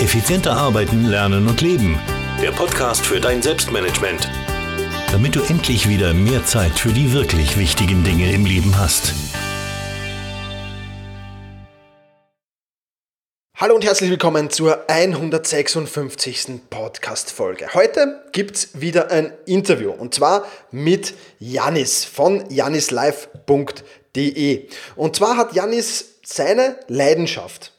Effizienter arbeiten, lernen und leben. Der Podcast für dein Selbstmanagement. Damit du endlich wieder mehr Zeit für die wirklich wichtigen Dinge im Leben hast. Hallo und herzlich willkommen zur 156. Podcast-Folge. Heute gibt es wieder ein Interview und zwar mit Janis von janislife.de. Und zwar hat Janis seine Leidenschaft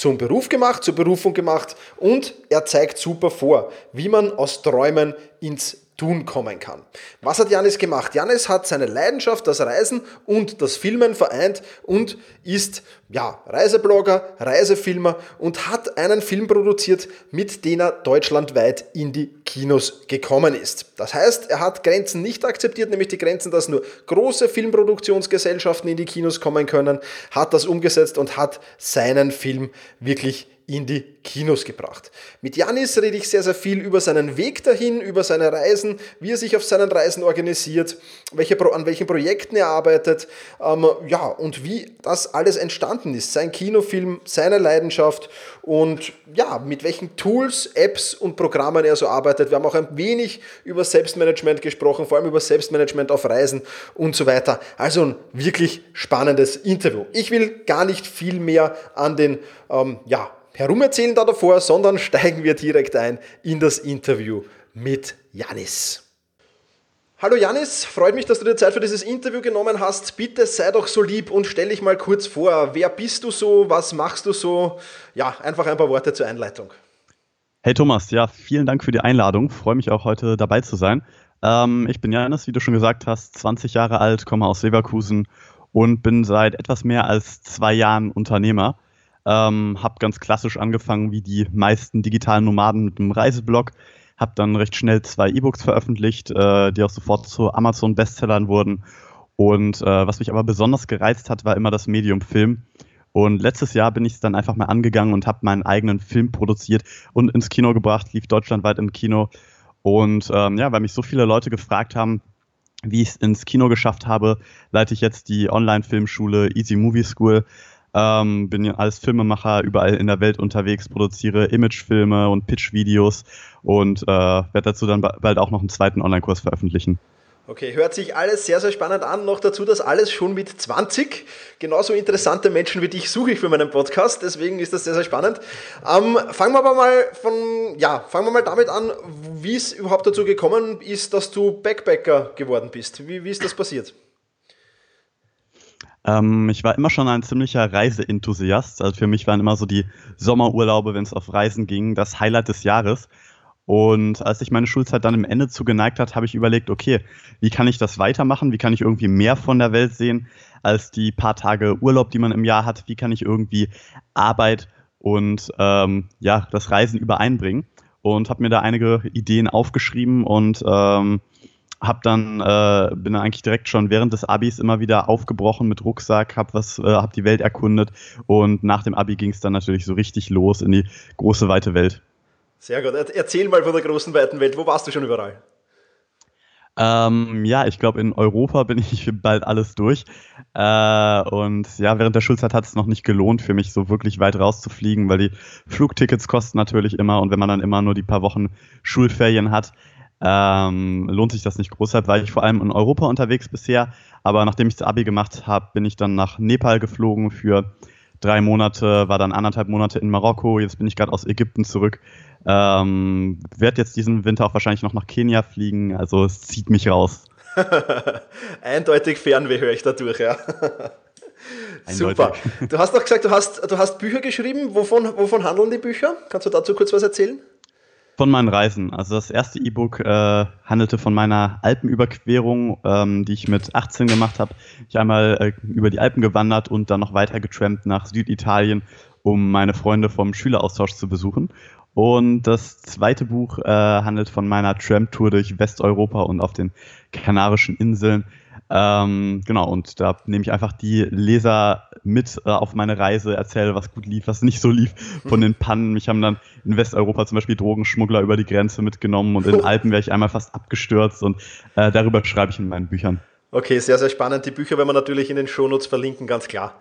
zum Beruf gemacht, zur Berufung gemacht und er zeigt super vor, wie man aus Träumen ins Tun kommen kann. Was hat Janis gemacht? Janis hat seine Leidenschaft, das Reisen und das Filmen vereint und ist ja, Reiseblogger, Reisefilmer und hat einen Film produziert, mit dem er deutschlandweit in die Kinos gekommen ist. Das heißt, er hat Grenzen nicht akzeptiert, nämlich die Grenzen, dass nur große Filmproduktionsgesellschaften in die Kinos kommen können, hat das umgesetzt und hat seinen Film wirklich in die Kinos gebracht. Mit Janis rede ich sehr, sehr viel über seinen Weg dahin, über seine Reisen, wie er sich auf seinen Reisen organisiert, welche, an welchen Projekten er arbeitet, ähm, ja, und wie das alles entstanden ist. Sein Kinofilm, seine Leidenschaft und ja, mit welchen Tools, Apps und Programmen er so arbeitet. Wir haben auch ein wenig über Selbstmanagement gesprochen, vor allem über Selbstmanagement auf Reisen und so weiter. Also ein wirklich spannendes Interview. Ich will gar nicht viel mehr an den, ähm, ja, herumerzählen da davor, sondern steigen wir direkt ein in das Interview mit Janis. Hallo Janis, freut mich, dass du dir Zeit für dieses Interview genommen hast. Bitte sei doch so lieb und stell dich mal kurz vor. Wer bist du so? Was machst du so? Ja, einfach ein paar Worte zur Einleitung. Hey Thomas, ja, vielen Dank für die Einladung. Freue mich auch heute dabei zu sein. Ähm, ich bin Janis, wie du schon gesagt hast, 20 Jahre alt, komme aus Leverkusen und bin seit etwas mehr als zwei Jahren Unternehmer. Ähm, habe ganz klassisch angefangen wie die meisten digitalen Nomaden mit einem Reiseblog. Habe dann recht schnell zwei E-Books veröffentlicht, äh, die auch sofort zu Amazon-Bestsellern wurden. Und äh, was mich aber besonders gereizt hat, war immer das Medium Film. Und letztes Jahr bin ich es dann einfach mal angegangen und habe meinen eigenen Film produziert und ins Kino gebracht, lief deutschlandweit im Kino. Und ähm, ja, weil mich so viele Leute gefragt haben, wie ich es ins Kino geschafft habe, leite ich jetzt die Online-Filmschule Easy Movie School. Ähm, bin als Filmemacher überall in der Welt unterwegs, produziere Imagefilme und Pitch-Videos und äh, werde dazu dann bald auch noch einen zweiten Online-Kurs veröffentlichen. Okay, hört sich alles sehr, sehr spannend an. Noch dazu das alles schon mit 20. Genauso interessante Menschen wie dich suche ich für meinen Podcast, deswegen ist das sehr, sehr spannend. Ähm, fangen wir aber mal von, ja, fangen wir mal damit an, wie es überhaupt dazu gekommen ist, dass du Backpacker geworden bist. Wie, wie ist das passiert? Ähm, ich war immer schon ein ziemlicher Reiseenthusiast. Also für mich waren immer so die Sommerurlaube, wenn es auf Reisen ging, das Highlight des Jahres. Und als sich meine Schulzeit dann im Ende zugeneigt hat, habe ich überlegt, okay, wie kann ich das weitermachen? Wie kann ich irgendwie mehr von der Welt sehen als die paar Tage Urlaub, die man im Jahr hat? Wie kann ich irgendwie Arbeit und ähm, ja, das Reisen übereinbringen? Und habe mir da einige Ideen aufgeschrieben und ähm, hab dann äh, bin dann eigentlich direkt schon während des Abis immer wieder aufgebrochen mit Rucksack, hab was, äh, hab die Welt erkundet und nach dem Abi ging es dann natürlich so richtig los in die große weite Welt. Sehr gut. Erzähl mal von der großen weiten Welt. Wo warst du schon überall? Ähm, ja, ich glaube, in Europa bin ich bald alles durch. Äh, und ja, während der Schulzeit hat es noch nicht gelohnt für mich, so wirklich weit rauszufliegen, weil die Flugtickets kosten natürlich immer und wenn man dann immer nur die paar Wochen Schulferien hat, ähm, lohnt sich das nicht großartig, weil ich vor allem in Europa unterwegs bisher. Aber nachdem ich das Abi gemacht habe, bin ich dann nach Nepal geflogen für drei Monate, war dann anderthalb Monate in Marokko. Jetzt bin ich gerade aus Ägypten zurück. Ähm, Werde jetzt diesen Winter auch wahrscheinlich noch nach Kenia fliegen. Also es zieht mich raus. Eindeutig Fernweh höre ich dadurch, ja. Super. Du hast doch gesagt, du hast, du hast Bücher geschrieben. Wovon, wovon handeln die Bücher? Kannst du dazu kurz was erzählen? Von meinen Reisen. Also das erste E-Book äh, handelte von meiner Alpenüberquerung, ähm, die ich mit 18 gemacht habe. Ich einmal äh, über die Alpen gewandert und dann noch weiter getrampt nach Süditalien, um meine Freunde vom Schüleraustausch zu besuchen. Und das zweite Buch äh, handelt von meiner Tramp-Tour durch Westeuropa und auf den Kanarischen Inseln. Ähm, genau, und da nehme ich einfach die Leser mit äh, auf meine Reise, erzähle, was gut lief, was nicht so lief von den Pannen. Mich haben dann in Westeuropa zum Beispiel Drogenschmuggler über die Grenze mitgenommen und in den Alpen wäre ich einmal fast abgestürzt und äh, darüber schreibe ich in meinen Büchern. Okay, sehr, sehr spannend. Die Bücher werden wir natürlich in den Shownotes verlinken, ganz klar.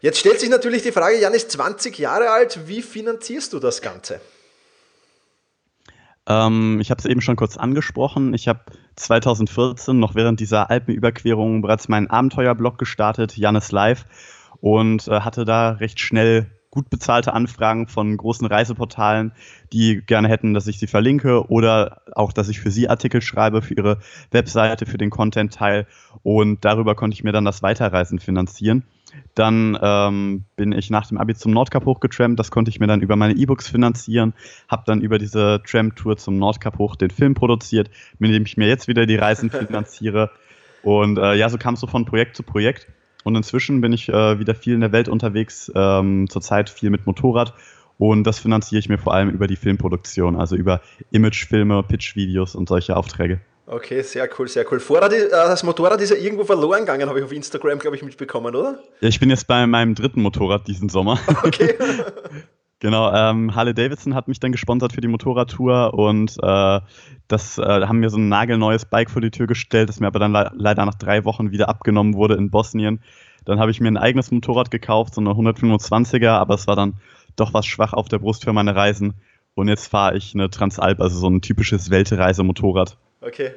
Jetzt stellt sich natürlich die Frage, Jan ist 20 Jahre alt, wie finanzierst du das Ganze? Ähm, ich habe es eben schon kurz angesprochen. Ich habe 2014 noch während dieser Alpenüberquerung bereits meinen Abenteuerblog gestartet, Janis Live, und äh, hatte da recht schnell gut bezahlte Anfragen von großen Reiseportalen, die gerne hätten, dass ich sie verlinke oder auch, dass ich für sie Artikel schreibe, für ihre Webseite, für den Content-Teil. Und darüber konnte ich mir dann das Weiterreisen finanzieren. Dann ähm, bin ich nach dem Abi zum Nordkap hochgetrampt. Das konnte ich mir dann über meine E-Books finanzieren. Habe dann über diese Tram-Tour zum Nordkap hoch den Film produziert, mit dem ich mir jetzt wieder die Reisen finanziere. Und äh, ja, so kam es so von Projekt zu Projekt. Und inzwischen bin ich äh, wieder viel in der Welt unterwegs, ähm, zurzeit viel mit Motorrad. Und das finanziere ich mir vor allem über die Filmproduktion, also über Imagefilme, Pitch-Videos und solche Aufträge. Okay, sehr cool, sehr cool. Vorrat, äh, das Motorrad ist ja irgendwo verloren gegangen, habe ich auf Instagram, glaube ich, mitbekommen, oder? Ja, ich bin jetzt bei meinem dritten Motorrad diesen Sommer. Okay. Genau, ähm, Harley Davidson hat mich dann gesponsert für die Motorradtour und äh, das äh, haben mir so ein nagelneues Bike vor die Tür gestellt, das mir aber dann le leider nach drei Wochen wieder abgenommen wurde in Bosnien. Dann habe ich mir ein eigenes Motorrad gekauft, so eine 125er, aber es war dann doch was schwach auf der Brust für meine Reisen. Und jetzt fahre ich eine Transalp, also so ein typisches Weltreisemotorrad. Okay.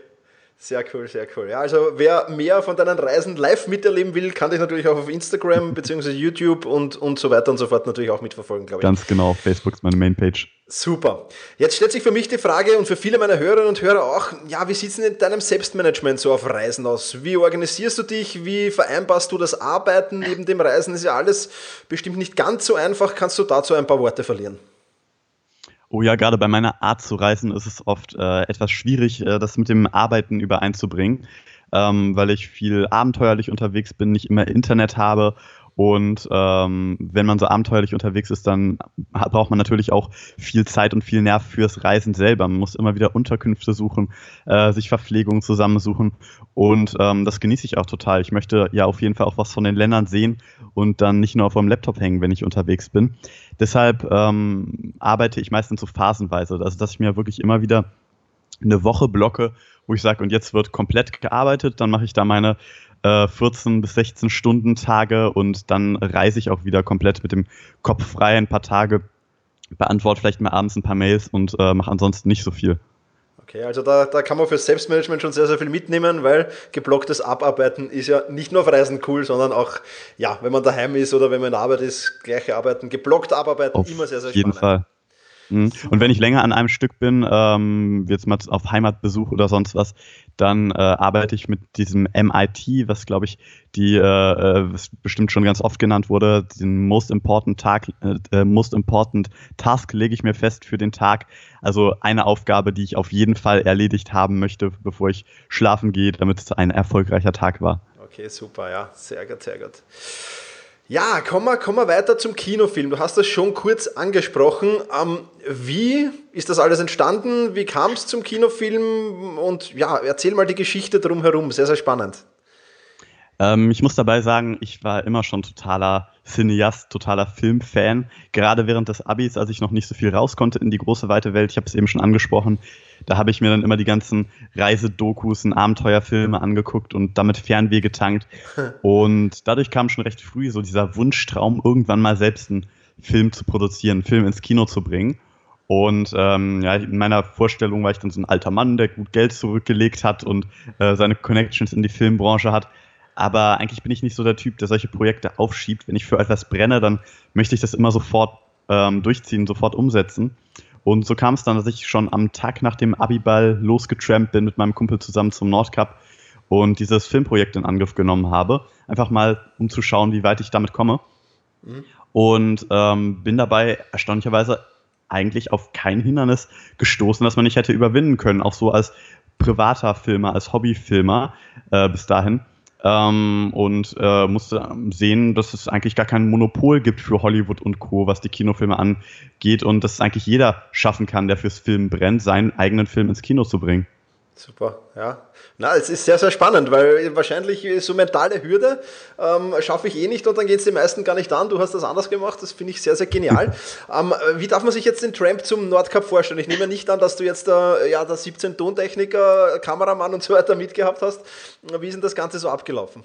Sehr cool, sehr cool. Ja, also wer mehr von deinen Reisen live miterleben will, kann dich natürlich auch auf Instagram bzw. YouTube und, und so weiter und so fort natürlich auch mitverfolgen, glaube ich. Ganz genau, Facebook ist meine Mainpage. Super. Jetzt stellt sich für mich die Frage und für viele meiner Hörerinnen und Hörer auch, ja, wie sieht es denn in deinem Selbstmanagement so auf Reisen aus? Wie organisierst du dich? Wie vereinbarst du das Arbeiten neben dem Reisen? Ist ja alles bestimmt nicht ganz so einfach. Kannst du dazu ein paar Worte verlieren? Oh ja, gerade bei meiner Art zu reisen ist es oft äh, etwas schwierig, äh, das mit dem Arbeiten übereinzubringen, ähm, weil ich viel abenteuerlich unterwegs bin, nicht immer Internet habe und ähm, wenn man so abenteuerlich unterwegs ist, dann braucht man natürlich auch viel Zeit und viel Nerv fürs Reisen selber. Man muss immer wieder Unterkünfte suchen, äh, sich Verpflegung zusammensuchen. Und ähm, das genieße ich auch total. Ich möchte ja auf jeden Fall auch was von den Ländern sehen und dann nicht nur auf dem Laptop hängen, wenn ich unterwegs bin. Deshalb ähm, arbeite ich meistens so phasenweise, also dass ich mir wirklich immer wieder eine Woche blocke, wo ich sage, und jetzt wird komplett gearbeitet, dann mache ich da meine äh, 14 bis 16 Stunden Tage und dann reise ich auch wieder komplett mit dem Kopf frei ein paar Tage, beantworte vielleicht mal abends ein paar Mails und äh, mache ansonsten nicht so viel. Okay, also da, da kann man für Selbstmanagement schon sehr, sehr viel mitnehmen, weil geblocktes Abarbeiten ist ja nicht nur auf Reisen cool, sondern auch, ja, wenn man daheim ist oder wenn man in der Arbeit ist, gleiche Arbeiten, geblockt abarbeiten, auf immer sehr, sehr jeden spannend. Fall. Mhm. Und wenn ich länger an einem Stück bin, ähm, jetzt mal auf Heimatbesuch oder sonst was, dann äh, arbeite ich mit diesem MIT, was glaube ich die, äh, äh, was bestimmt schon ganz oft genannt wurde, den Most Important Tag, äh, äh, Most Important Task lege ich mir fest für den Tag. Also eine Aufgabe, die ich auf jeden Fall erledigt haben möchte, bevor ich schlafen gehe, damit es ein erfolgreicher Tag war. Okay, super, ja, sehr gut, sehr gut. Ja, kommen wir, kommen wir weiter zum Kinofilm. Du hast das schon kurz angesprochen. Ähm, wie ist das alles entstanden? Wie kam es zum Kinofilm? Und ja, erzähl mal die Geschichte drumherum. Sehr, sehr spannend. Ähm, ich muss dabei sagen, ich war immer schon totaler Cineast, totaler Filmfan. Gerade während des Abis, als ich noch nicht so viel raus konnte in die große weite Welt, ich habe es eben schon angesprochen, da habe ich mir dann immer die ganzen Reisedokus und Abenteuerfilme angeguckt und damit Fernweh getankt. Und dadurch kam schon recht früh so dieser Wunschtraum, irgendwann mal selbst einen Film zu produzieren, einen Film ins Kino zu bringen. Und ähm, ja, in meiner Vorstellung war ich dann so ein alter Mann, der gut Geld zurückgelegt hat und äh, seine Connections in die Filmbranche hat. Aber eigentlich bin ich nicht so der Typ, der solche Projekte aufschiebt. Wenn ich für etwas brenne, dann möchte ich das immer sofort ähm, durchziehen, sofort umsetzen. Und so kam es dann, dass ich schon am Tag nach dem Abiball losgetrampt bin mit meinem Kumpel zusammen zum Nordcup und dieses Filmprojekt in Angriff genommen habe. Einfach mal, um zu schauen, wie weit ich damit komme. Mhm. Und ähm, bin dabei erstaunlicherweise eigentlich auf kein Hindernis gestoßen, das man nicht hätte überwinden können. Auch so als privater Filmer, als Hobbyfilmer äh, bis dahin ähm, und äh, musste sehen, dass es eigentlich gar kein Monopol gibt für Hollywood und Co., was die Kinofilme angeht und dass eigentlich jeder schaffen kann, der fürs Film brennt, seinen eigenen Film ins Kino zu bringen. Super, ja. Na, es ist sehr, sehr spannend, weil wahrscheinlich so mentale Hürde ähm, schaffe ich eh nicht und dann geht es den meisten gar nicht an. Du hast das anders gemacht, das finde ich sehr, sehr genial. ähm, wie darf man sich jetzt den Tramp zum Nordcup vorstellen? Ich nehme nicht an, dass du jetzt äh, ja, der 17 Tontechniker, Kameramann und so weiter mitgehabt hast. Wie ist denn das Ganze so abgelaufen?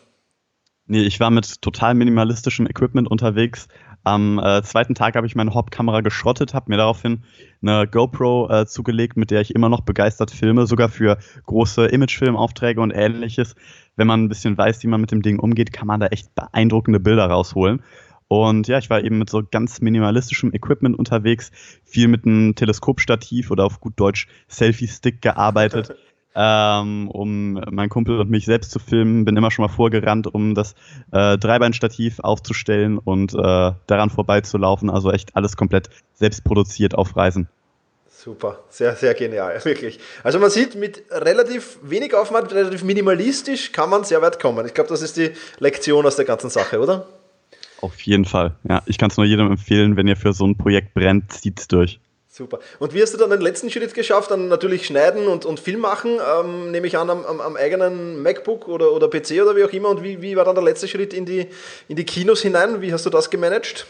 Nee, ich war mit total minimalistischem Equipment unterwegs. Am äh, zweiten Tag habe ich meine Hauptkamera geschrottet, habe mir daraufhin eine GoPro äh, zugelegt, mit der ich immer noch begeistert filme, sogar für große Imagefilmaufträge und ähnliches. Wenn man ein bisschen weiß, wie man mit dem Ding umgeht, kann man da echt beeindruckende Bilder rausholen. Und ja, ich war eben mit so ganz minimalistischem Equipment unterwegs, viel mit einem Teleskopstativ oder auf gut Deutsch Selfie-Stick gearbeitet. ähm, um meinen Kumpel und mich selbst zu filmen. Bin immer schon mal vorgerannt, um das äh, Dreibeinstativ aufzustellen und äh, daran vorbeizulaufen. Also echt alles komplett selbst produziert auf Reisen. Super, sehr, sehr genial, wirklich. Also man sieht, mit relativ wenig Aufwand, relativ minimalistisch kann man sehr weit kommen. Ich glaube, das ist die Lektion aus der ganzen Sache, oder? Auf jeden Fall. Ja, ich kann es nur jedem empfehlen, wenn ihr für so ein Projekt brennt, zieht es durch. Super. Und wie hast du dann den letzten Schritt geschafft? Dann natürlich schneiden und, und Film machen, ähm, nehme ich an, am, am, am, eigenen MacBook oder, oder PC oder wie auch immer. Und wie, wie war dann der letzte Schritt in die, in die Kinos hinein? Wie hast du das gemanagt?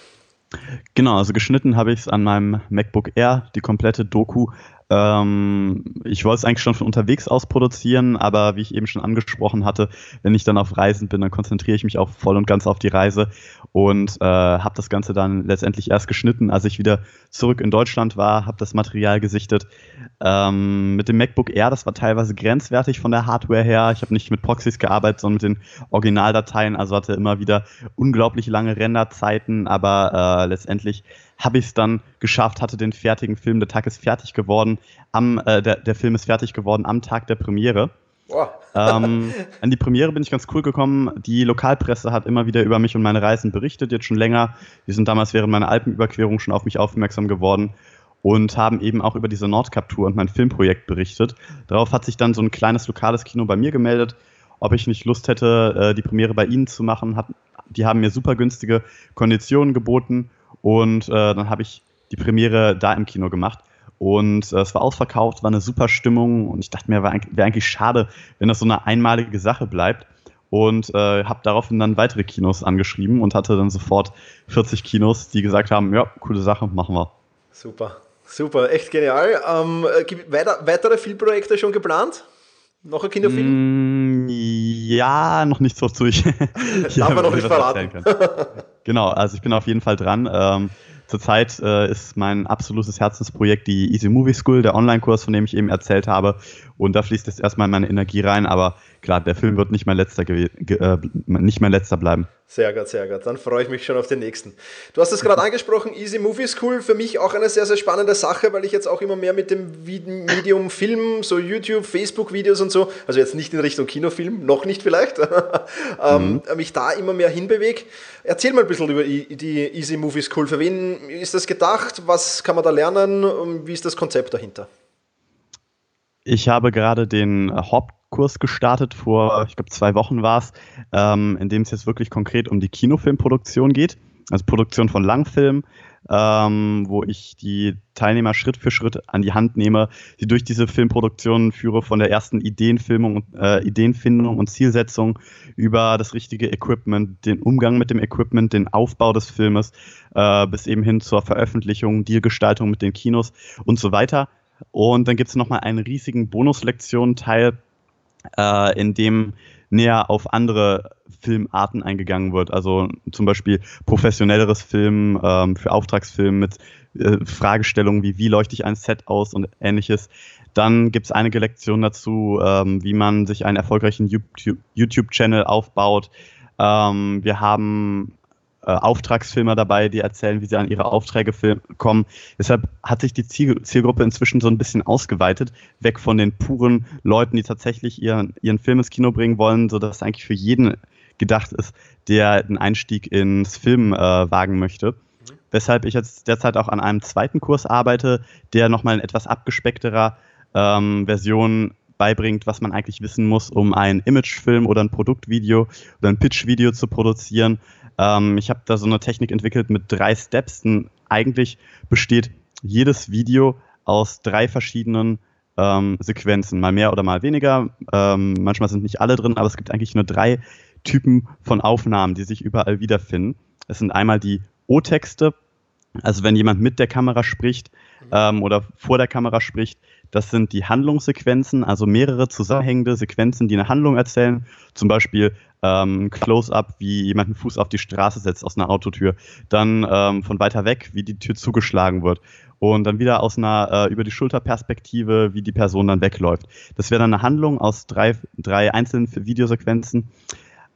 Genau, also geschnitten habe ich es an meinem MacBook Air, die komplette Doku ähm, ich wollte es eigentlich schon von unterwegs aus produzieren, aber wie ich eben schon angesprochen hatte, wenn ich dann auf Reisen bin, dann konzentriere ich mich auch voll und ganz auf die Reise und äh, habe das Ganze dann letztendlich erst geschnitten, als ich wieder zurück in Deutschland war, habe das Material gesichtet. Ähm, mit dem MacBook Air, das war teilweise grenzwertig von der Hardware her. Ich habe nicht mit Proxys gearbeitet, sondern mit den Originaldateien, also hatte immer wieder unglaublich lange Renderzeiten, aber äh, letztendlich habe ich es dann geschafft, hatte den fertigen Film, der Tag ist fertig geworden, am, äh, der, der Film ist fertig geworden am Tag der Premiere. Wow. ähm, an die Premiere bin ich ganz cool gekommen. Die Lokalpresse hat immer wieder über mich und meine Reisen berichtet, jetzt schon länger. Die sind damals während meiner Alpenüberquerung schon auf mich aufmerksam geworden und haben eben auch über diese Nordkap-Tour und mein Filmprojekt berichtet. Darauf hat sich dann so ein kleines lokales Kino bei mir gemeldet, ob ich nicht Lust hätte, äh, die Premiere bei ihnen zu machen. die haben mir super günstige Konditionen geboten und äh, dann habe ich die Premiere da im Kino gemacht. Und äh, es war ausverkauft, war eine super Stimmung und ich dachte mir, wäre wär eigentlich schade, wenn das so eine einmalige Sache bleibt. Und äh, habe daraufhin dann weitere Kinos angeschrieben und hatte dann sofort 40 Kinos, die gesagt haben, ja, coole Sache, machen wir. Super, super, echt genial. Ähm, äh, gibt weiter, weitere Filmprojekte schon geplant? Noch ein Kinofilm? Mm, ja, noch nicht so zu. Ich, Darf man noch nicht verraten. Genau, also ich bin auf jeden Fall dran. Ähm, Zurzeit äh, ist mein absolutes Herzensprojekt die Easy Movie School, der Online-Kurs, von dem ich eben erzählt habe. Und da fließt jetzt erstmal meine Energie rein, aber klar, der Film wird nicht mein letzter, äh, nicht mein letzter bleiben. Sehr gut, sehr gut. Dann freue ich mich schon auf den nächsten. Du hast es gerade angesprochen, Easy Movie School. Für mich auch eine sehr, sehr spannende Sache, weil ich jetzt auch immer mehr mit dem Medium Film, so YouTube, Facebook-Videos und so, also jetzt nicht in Richtung Kinofilm, noch nicht vielleicht, ähm, mhm. mich da immer mehr hinbewege. Erzähl mal ein bisschen über die Easy Movie School. Für wen ist das gedacht? Was kann man da lernen? Wie ist das Konzept dahinter? Ich habe gerade den Hauptkurs gestartet, vor, ich glaube, zwei Wochen war es, ähm, in dem es jetzt wirklich konkret um die Kinofilmproduktion geht, also Produktion von Langfilmen, ähm, wo ich die Teilnehmer Schritt für Schritt an die Hand nehme, sie durch diese Filmproduktion führe, von der ersten Ideenfilmung, äh, Ideenfindung und Zielsetzung über das richtige Equipment, den Umgang mit dem Equipment, den Aufbau des Filmes, äh, bis eben hin zur Veröffentlichung, Dealgestaltung mit den Kinos und so weiter. Und dann gibt es nochmal einen riesigen Bonuslektion-Teil, äh, in dem näher auf andere Filmarten eingegangen wird. Also zum Beispiel professionelleres Film ähm, für Auftragsfilme mit äh, Fragestellungen wie, wie leuchte ich ein Set aus und ähnliches. Dann gibt es einige Lektionen dazu, ähm, wie man sich einen erfolgreichen YouTube-Channel aufbaut. Ähm, wir haben äh, Auftragsfilmer dabei, die erzählen, wie sie an ihre Aufträge kommen. Deshalb hat sich die Ziel Zielgruppe inzwischen so ein bisschen ausgeweitet, weg von den puren Leuten, die tatsächlich ihren, ihren Film ins Kino bringen wollen, sodass eigentlich für jeden gedacht ist, der den Einstieg ins Film äh, wagen möchte. Weshalb ich jetzt derzeit auch an einem zweiten Kurs arbeite, der nochmal in etwas abgespeckterer ähm, Version beibringt, was man eigentlich wissen muss, um einen Imagefilm oder ein Produktvideo oder ein Pitchvideo zu produzieren. Ähm, ich habe da so eine Technik entwickelt mit drei Steps. Denn eigentlich besteht jedes Video aus drei verschiedenen ähm, Sequenzen, mal mehr oder mal weniger. Ähm, manchmal sind nicht alle drin, aber es gibt eigentlich nur drei Typen von Aufnahmen, die sich überall wiederfinden. Es sind einmal die O-Texte, also wenn jemand mit der Kamera spricht ähm, oder vor der Kamera spricht, Das sind die Handlungssequenzen, also mehrere zusammenhängende Sequenzen, die eine Handlung erzählen. Zum Beispiel ähm, Close-up, wie jemand einen Fuß auf die Straße setzt aus einer Autotür. Dann ähm, von weiter weg, wie die Tür zugeschlagen wird. Und dann wieder aus einer äh, über die Schulterperspektive, wie die Person dann wegläuft. Das wäre dann eine Handlung aus drei, drei einzelnen Videosequenzen.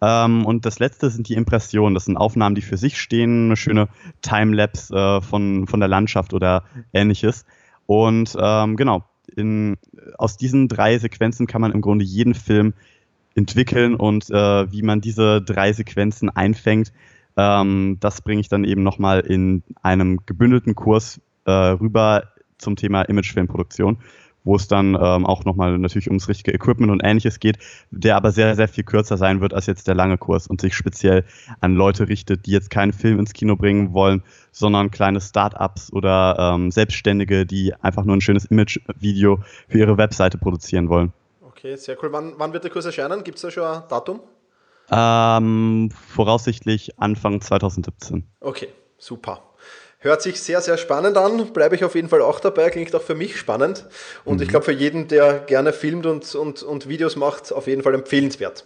Ähm, und das letzte sind die Impressionen. Das sind Aufnahmen, die für sich stehen, eine schöne Timelapse äh, von, von der Landschaft oder ähnliches. Und ähm, genau, in, aus diesen drei Sequenzen kann man im Grunde jeden Film entwickeln und äh, wie man diese drei Sequenzen einfängt, ähm, das bringe ich dann eben nochmal in einem gebündelten Kurs äh, rüber zum Thema Imagefilmproduktion wo es dann ähm, auch nochmal natürlich ums richtige Equipment und ähnliches geht, der aber sehr, sehr viel kürzer sein wird als jetzt der lange Kurs und sich speziell an Leute richtet, die jetzt keinen Film ins Kino bringen wollen, sondern kleine Start-ups oder ähm, Selbstständige, die einfach nur ein schönes Image-Video für ihre Webseite produzieren wollen. Okay, sehr cool. Wann, wann wird der Kurs erscheinen? Gibt es da schon ein Datum? Ähm, voraussichtlich Anfang 2017. Okay, super. Hört sich sehr, sehr spannend an. Bleibe ich auf jeden Fall auch dabei. Klingt auch für mich spannend. Und mhm. ich glaube, für jeden, der gerne filmt und, und, und Videos macht, auf jeden Fall empfehlenswert.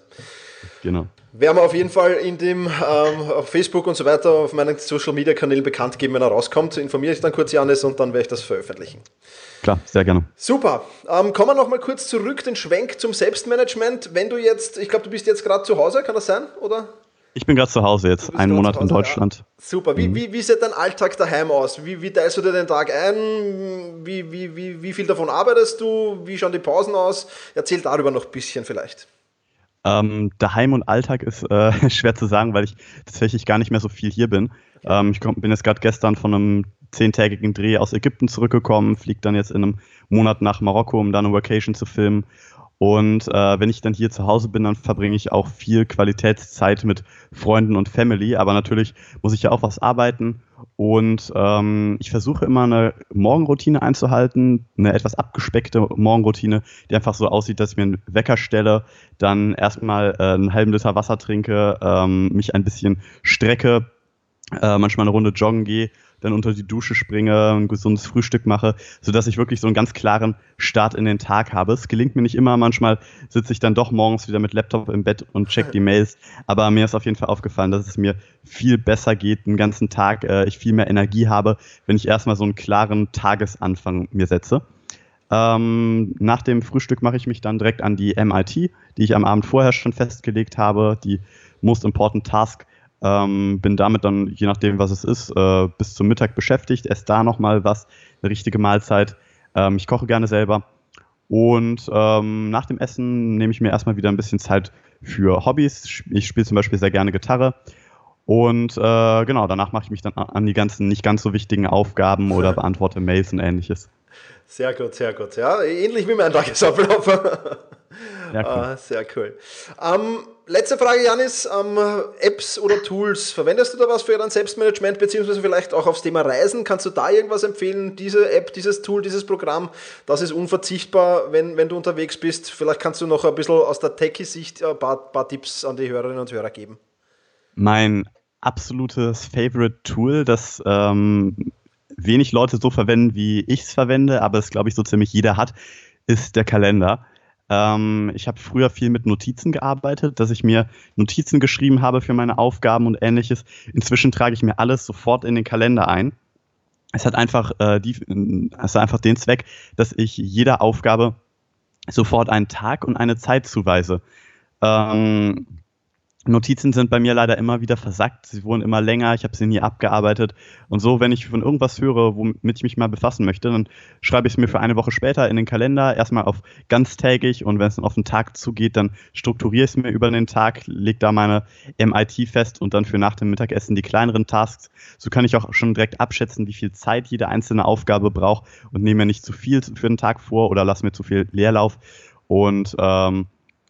Genau. Werden wir auf jeden Fall in dem ähm, auf Facebook und so weiter auf meinen Social Media Kanälen bekannt geben, wenn er rauskommt. Informiere ich dann kurz Janis und dann werde ich das veröffentlichen. Klar, sehr gerne. Super. Ähm, kommen wir nochmal kurz zurück, den Schwenk zum Selbstmanagement. Wenn du jetzt, ich glaube, du bist jetzt gerade zu Hause, kann das sein, oder? Ich bin gerade zu Hause jetzt, einen Monat Hause, in Deutschland. Ja. Super. Wie, mhm. wie, wie sieht dein Alltag daheim aus? Wie, wie teilst du dir den Tag ein? Wie, wie, wie, wie viel davon arbeitest du? Wie schauen die Pausen aus? Erzähl darüber noch ein bisschen vielleicht. Ähm, daheim und Alltag ist äh, schwer zu sagen, weil ich tatsächlich gar nicht mehr so viel hier bin. Okay. Ähm, ich komm, bin jetzt gerade gestern von einem zehntägigen Dreh aus Ägypten zurückgekommen, fliege dann jetzt in einem Monat nach Marokko, um dann eine Vacation zu filmen und äh, wenn ich dann hier zu Hause bin, dann verbringe ich auch viel Qualitätszeit mit Freunden und Family. Aber natürlich muss ich ja auch was arbeiten. Und ähm, ich versuche immer eine Morgenroutine einzuhalten, eine etwas abgespeckte Morgenroutine, die einfach so aussieht, dass ich mir einen Wecker stelle, dann erstmal äh, einen halben Liter Wasser trinke, ähm, mich ein bisschen strecke, äh, manchmal eine Runde joggen gehe dann unter die Dusche springe, ein gesundes Frühstück mache, sodass ich wirklich so einen ganz klaren Start in den Tag habe. Es gelingt mir nicht immer, manchmal sitze ich dann doch morgens wieder mit Laptop im Bett und check die Mails, aber mir ist auf jeden Fall aufgefallen, dass es mir viel besser geht, den ganzen Tag, äh, ich viel mehr Energie habe, wenn ich erstmal so einen klaren Tagesanfang mir setze. Ähm, nach dem Frühstück mache ich mich dann direkt an die MIT, die ich am Abend vorher schon festgelegt habe, die Most Important Task ähm, bin damit dann, je nachdem, was es ist, äh, bis zum Mittag beschäftigt, esse da nochmal was, eine richtige Mahlzeit. Ähm, ich koche gerne selber. Und ähm, nach dem Essen nehme ich mir erstmal wieder ein bisschen Zeit für Hobbys. Ich spiele zum Beispiel sehr gerne Gitarre. Und äh, genau, danach mache ich mich dann an die ganzen nicht ganz so wichtigen Aufgaben oder beantworte Mails und ähnliches. Sehr gut, sehr gut. Ja, ähnlich wie mein Tagesablauf. Cool. ah, sehr cool. Ähm, letzte Frage, Janis. Ähm, Apps oder Tools, verwendest du da was für dein Selbstmanagement, beziehungsweise vielleicht auch aufs Thema Reisen? Kannst du da irgendwas empfehlen? Diese App, dieses Tool, dieses Programm, das ist unverzichtbar, wenn, wenn du unterwegs bist. Vielleicht kannst du noch ein bisschen aus der Techie-Sicht ein paar, paar Tipps an die Hörerinnen und Hörer geben. Mein absolutes Favorite-Tool, das ähm, wenig Leute so verwenden, wie ich es verwende, aber es glaube ich so ziemlich jeder hat, ist der Kalender. Ähm, ich habe früher viel mit Notizen gearbeitet, dass ich mir Notizen geschrieben habe für meine Aufgaben und ähnliches. Inzwischen trage ich mir alles sofort in den Kalender ein. Es hat einfach, äh, die, es hat einfach den Zweck, dass ich jeder Aufgabe sofort einen Tag und eine Zeit zuweise. Ähm, Notizen sind bei mir leider immer wieder versackt. Sie wurden immer länger, ich habe sie nie abgearbeitet. Und so, wenn ich von irgendwas höre, womit ich mich mal befassen möchte, dann schreibe ich es mir für eine Woche später in den Kalender, erstmal auf ganztägig und wenn es dann auf den Tag zugeht, dann strukturiere ich es mir über den Tag, lege da meine MIT fest und dann für nach dem Mittagessen die kleineren Tasks. So kann ich auch schon direkt abschätzen, wie viel Zeit jede einzelne Aufgabe braucht und nehme mir nicht zu viel für den Tag vor oder lasse mir zu viel Leerlauf. Und ähm,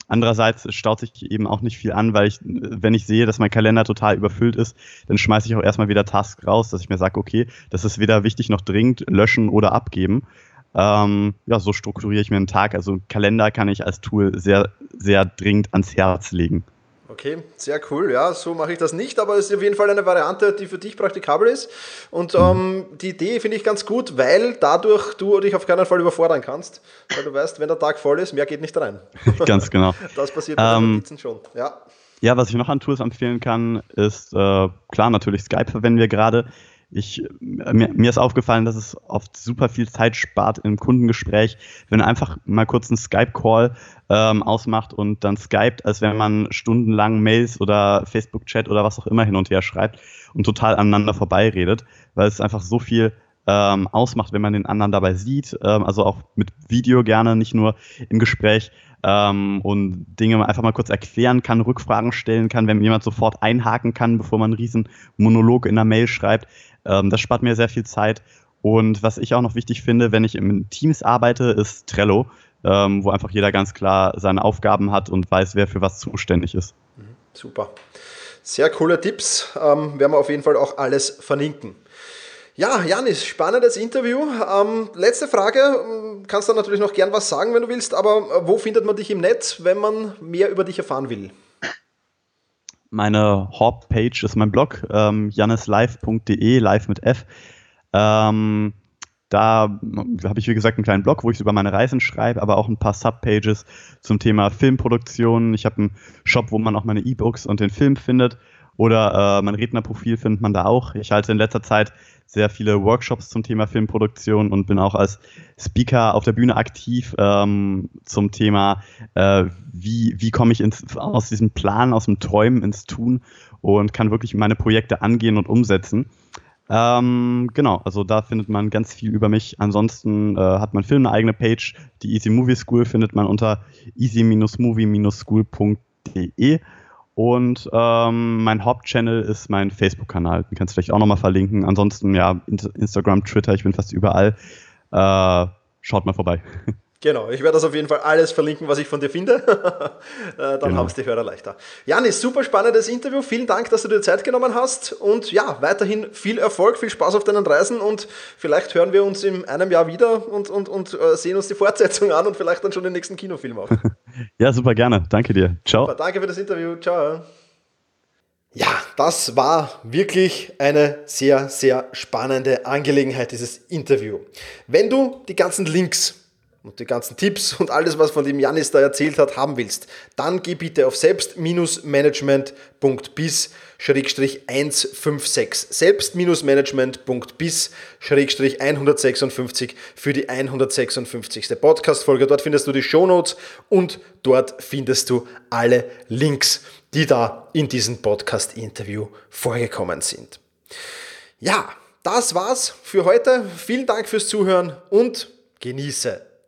Andererseits staut sich eben auch nicht viel an, weil ich, wenn ich sehe, dass mein Kalender total überfüllt ist, dann schmeiße ich auch erstmal wieder Tasks raus, dass ich mir sage, okay, das ist weder wichtig noch dringend, löschen oder abgeben. Ähm, ja, so strukturiere ich mir einen Tag. Also Kalender kann ich als Tool sehr, sehr dringend ans Herz legen. Okay, sehr cool. Ja, so mache ich das nicht, aber es ist auf jeden Fall eine Variante, die für dich praktikabel ist. Und ähm, die Idee finde ich ganz gut, weil dadurch du dich auf keinen Fall überfordern kannst. Weil du weißt, wenn der Tag voll ist, mehr geht nicht rein. ganz genau. Das passiert bei ähm, den Notizen schon. Ja. Ja, was ich noch an Tools empfehlen kann, ist äh, klar natürlich Skype verwenden wir gerade. Ich, mir, mir, ist aufgefallen, dass es oft super viel Zeit spart im Kundengespräch, wenn man einfach mal kurz einen Skype-Call ähm, ausmacht und dann skypt, als wenn man stundenlang Mails oder Facebook-Chat oder was auch immer hin und her schreibt und total aneinander vorbeiredet, weil es einfach so viel ähm, ausmacht, wenn man den anderen dabei sieht. Ähm, also auch mit Video gerne, nicht nur im Gespräch ähm, und Dinge einfach mal kurz erklären kann, Rückfragen stellen kann, wenn jemand sofort einhaken kann, bevor man einen riesen Monolog in der Mail schreibt. Ähm, das spart mir sehr viel Zeit. Und was ich auch noch wichtig finde, wenn ich in Teams arbeite, ist Trello, ähm, wo einfach jeder ganz klar seine Aufgaben hat und weiß, wer für was zuständig ist. Mhm, super. Sehr coole Tipps. Ähm, werden wir auf jeden Fall auch alles verlinken. Ja, Janis, spannendes Interview. Ähm, letzte Frage, kannst du natürlich noch gern was sagen, wenn du willst, aber äh, wo findet man dich im Netz, wenn man mehr über dich erfahren will? Meine Hauptpage ist mein Blog, ähm, janislive.de, live mit F. Ähm, da habe ich, wie gesagt, einen kleinen Blog, wo ich über meine Reisen schreibe, aber auch ein paar Subpages zum Thema Filmproduktion. Ich habe einen Shop, wo man auch meine E-Books und den Film findet. Oder äh, mein Rednerprofil findet man da auch. Ich halte in letzter Zeit sehr viele Workshops zum Thema Filmproduktion und bin auch als Speaker auf der Bühne aktiv ähm, zum Thema, äh, wie, wie komme ich ins, aus diesem Plan, aus dem Träumen ins Tun und kann wirklich meine Projekte angehen und umsetzen. Ähm, genau, also da findet man ganz viel über mich. Ansonsten äh, hat mein Film eine eigene Page. Die Easy Movie School findet man unter easy-movie-school.de. Und ähm, mein Hauptchannel ist mein Facebook-Kanal. Den kannst du vielleicht auch nochmal verlinken. Ansonsten, ja, Instagram, Twitter, ich bin fast überall. Äh, schaut mal vorbei. Genau, ich werde das auf jeden Fall alles verlinken, was ich von dir finde. Äh, dann genau. haben es die Hörer leichter. Janis, super spannendes Interview. Vielen Dank, dass du dir Zeit genommen hast. Und ja, weiterhin viel Erfolg, viel Spaß auf deinen Reisen und vielleicht hören wir uns in einem Jahr wieder und, und, und äh, sehen uns die Fortsetzung an und vielleicht dann schon den nächsten Kinofilm auch. ja, super gerne. Danke dir. Ciao. Super, danke für das Interview. Ciao. Ja, das war wirklich eine sehr, sehr spannende Angelegenheit, dieses Interview. Wenn du die ganzen Links und die ganzen Tipps und alles, was von dem Janis da erzählt hat, haben willst, dann geh bitte auf selbst-management.bis-156. Selbst-management.bis-156 für die 156. Podcast-Folge. Dort findest du die Shownotes und dort findest du alle Links, die da in diesem Podcast-Interview vorgekommen sind. Ja, das war's für heute. Vielen Dank fürs Zuhören und genieße